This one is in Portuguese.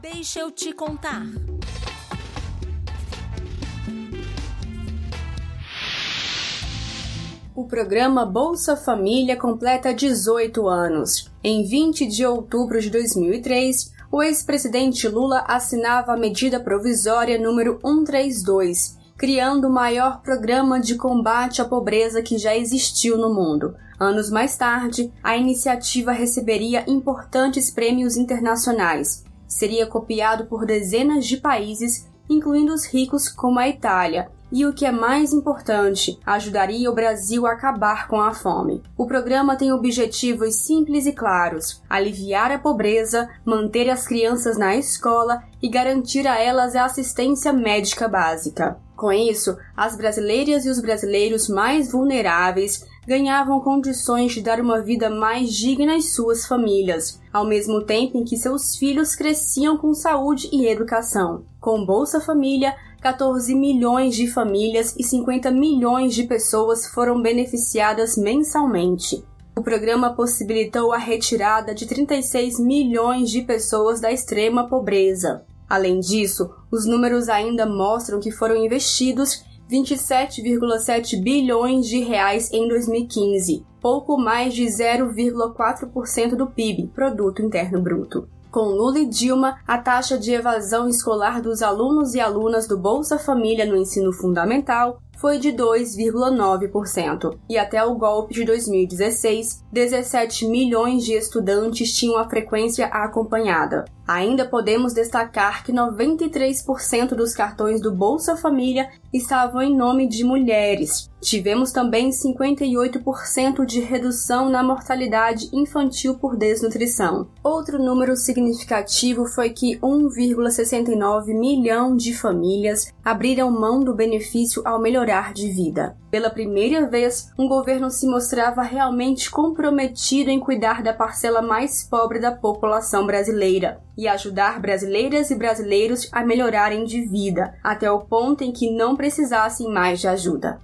Deixa eu te contar. O programa Bolsa Família completa 18 anos. Em 20 de outubro de 2003, o ex-presidente Lula assinava a medida provisória número 132, criando o maior programa de combate à pobreza que já existiu no mundo. Anos mais tarde, a iniciativa receberia importantes prêmios internacionais. Seria copiado por dezenas de países, incluindo os ricos como a Itália, e o que é mais importante, ajudaria o Brasil a acabar com a fome. O programa tem objetivos simples e claros: aliviar a pobreza, manter as crianças na escola e garantir a elas a assistência médica básica. Com isso, as brasileiras e os brasileiros mais vulneráveis ganhavam condições de dar uma vida mais digna às suas famílias, ao mesmo tempo em que seus filhos cresciam com saúde e educação. Com Bolsa Família, 14 milhões de famílias e 50 milhões de pessoas foram beneficiadas mensalmente. O programa possibilitou a retirada de 36 milhões de pessoas da extrema pobreza. Além disso, os números ainda mostram que foram investidos 27,7 bilhões de reais em 2015, pouco mais de 0,4% do PIB, produto interno bruto. Com Lula e Dilma, a taxa de evasão escolar dos alunos e alunas do Bolsa Família no ensino fundamental foi de 2,9%. E até o golpe de 2016, 17 milhões de estudantes tinham a frequência acompanhada. Ainda podemos destacar que 93% dos cartões do Bolsa Família estavam em nome de mulheres. Tivemos também 58% de redução na mortalidade infantil por desnutrição. Outro número significativo foi que 1,69 milhão de famílias abriram mão do benefício ao melhorar de vida. Pela primeira vez, um governo se mostrava realmente comprometido em cuidar da parcela mais pobre da população brasileira e ajudar brasileiras e brasileiros a melhorarem de vida, até o ponto em que não precisassem mais de ajuda.